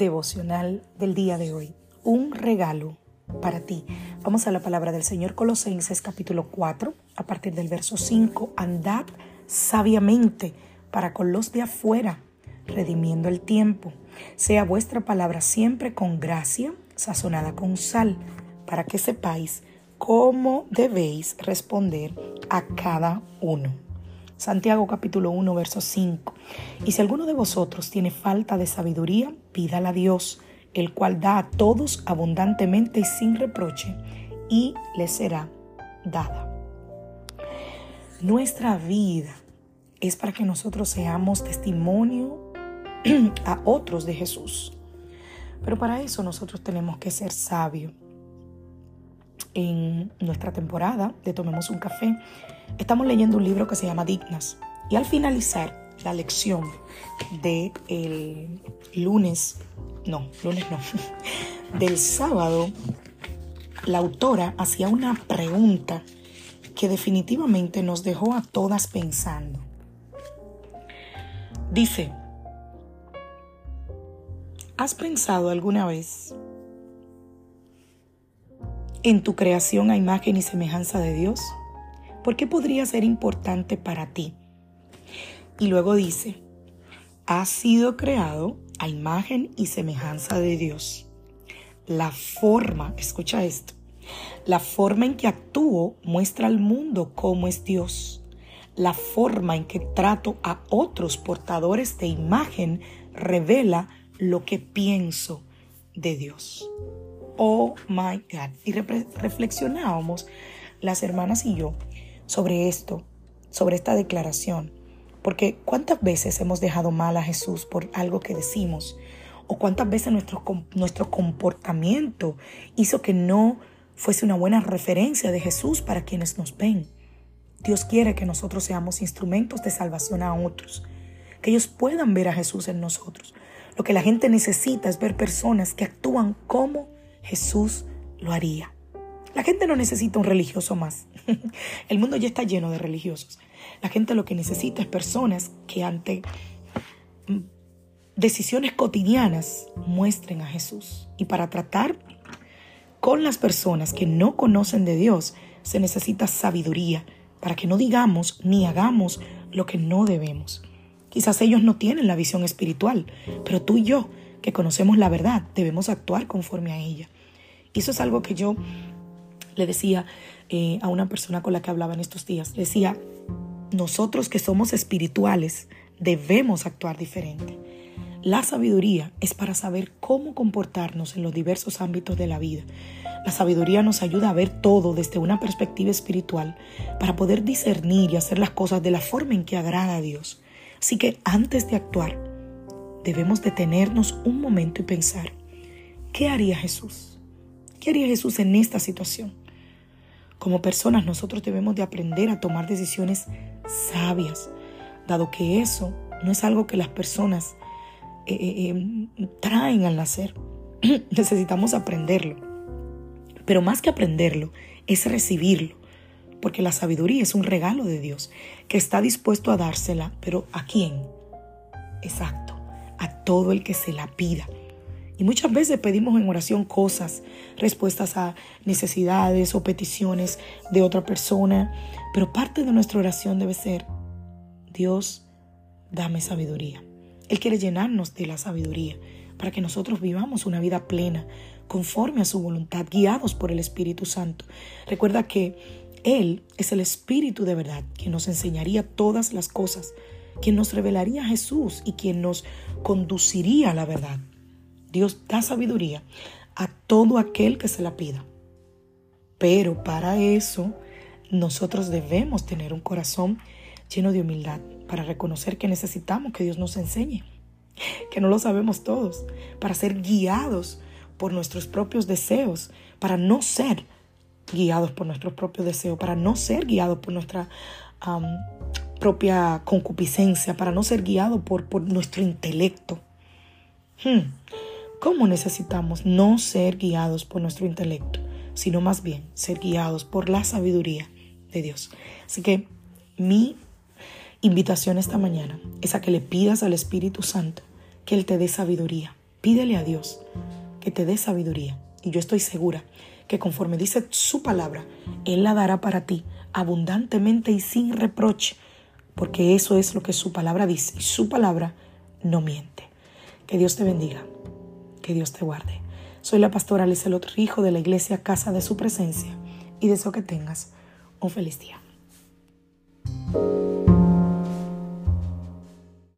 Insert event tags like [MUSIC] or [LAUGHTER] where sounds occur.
Devocional del día de hoy. Un regalo para ti. Vamos a la palabra del Señor Colosenses capítulo 4, a partir del verso 5. Andad sabiamente para con los de afuera, redimiendo el tiempo. Sea vuestra palabra siempre con gracia, sazonada con sal, para que sepáis cómo debéis responder a cada uno. Santiago capítulo 1, verso 5. Y si alguno de vosotros tiene falta de sabiduría, pídala a Dios, el cual da a todos abundantemente y sin reproche, y le será dada. Nuestra vida es para que nosotros seamos testimonio [CLEARS THROAT] a otros de Jesús. Pero para eso nosotros tenemos que ser sabios. En nuestra temporada de Tomemos un Café, Estamos leyendo un libro que se llama Dignas y al finalizar la lección de el lunes, no, lunes no, [LAUGHS] del sábado, la autora hacía una pregunta que definitivamente nos dejó a todas pensando. Dice, ¿has pensado alguna vez en tu creación a imagen y semejanza de Dios? ¿Por qué podría ser importante para ti? Y luego dice, has sido creado a imagen y semejanza de Dios. La forma, escucha esto, la forma en que actúo muestra al mundo cómo es Dios. La forma en que trato a otros portadores de imagen revela lo que pienso de Dios. Oh my God. Y reflexionábamos las hermanas y yo sobre esto, sobre esta declaración. Porque cuántas veces hemos dejado mal a Jesús por algo que decimos, o cuántas veces nuestro, nuestro comportamiento hizo que no fuese una buena referencia de Jesús para quienes nos ven. Dios quiere que nosotros seamos instrumentos de salvación a otros, que ellos puedan ver a Jesús en nosotros. Lo que la gente necesita es ver personas que actúan como Jesús lo haría. La gente no necesita un religioso más. [LAUGHS] El mundo ya está lleno de religiosos. La gente lo que necesita es personas que ante mm, decisiones cotidianas muestren a Jesús. Y para tratar con las personas que no conocen de Dios se necesita sabiduría para que no digamos ni hagamos lo que no debemos. Quizás ellos no tienen la visión espiritual, pero tú y yo, que conocemos la verdad, debemos actuar conforme a ella. Eso es algo que yo le decía eh, a una persona con la que hablaba en estos días, le decía, nosotros que somos espirituales debemos actuar diferente. La sabiduría es para saber cómo comportarnos en los diversos ámbitos de la vida. La sabiduría nos ayuda a ver todo desde una perspectiva espiritual para poder discernir y hacer las cosas de la forma en que agrada a Dios. Así que antes de actuar, debemos detenernos un momento y pensar, ¿qué haría Jesús? ¿Qué haría Jesús en esta situación? Como personas nosotros debemos de aprender a tomar decisiones sabias, dado que eso no es algo que las personas eh, eh, eh, traen al nacer. [CLEARS THROAT] Necesitamos aprenderlo. Pero más que aprenderlo, es recibirlo. Porque la sabiduría es un regalo de Dios que está dispuesto a dársela, pero ¿a quién? Exacto, a todo el que se la pida. Y muchas veces pedimos en oración cosas, respuestas a necesidades o peticiones de otra persona, pero parte de nuestra oración debe ser, Dios, dame sabiduría. Él quiere llenarnos de la sabiduría para que nosotros vivamos una vida plena, conforme a su voluntad, guiados por el Espíritu Santo. Recuerda que Él es el Espíritu de verdad, quien nos enseñaría todas las cosas, quien nos revelaría a Jesús y quien nos conduciría a la verdad. Dios da sabiduría a todo aquel que se la pida. Pero para eso nosotros debemos tener un corazón lleno de humildad para reconocer que necesitamos que Dios nos enseñe, que no lo sabemos todos, para ser guiados por nuestros propios deseos, para no ser guiados por nuestros propios deseos, para no ser guiados por nuestra propia concupiscencia, para no ser guiados por, por nuestro intelecto. Hmm. ¿Cómo necesitamos no ser guiados por nuestro intelecto, sino más bien ser guiados por la sabiduría de Dios? Así que mi invitación esta mañana es a que le pidas al Espíritu Santo que Él te dé sabiduría. Pídele a Dios que te dé sabiduría. Y yo estoy segura que conforme dice su palabra, Él la dará para ti abundantemente y sin reproche, porque eso es lo que su palabra dice y su palabra no miente. Que Dios te bendiga, que Dios te guarde. Soy la pastora Lizelot Rijo de la iglesia Casa de Su Presencia y deseo que tengas un feliz día.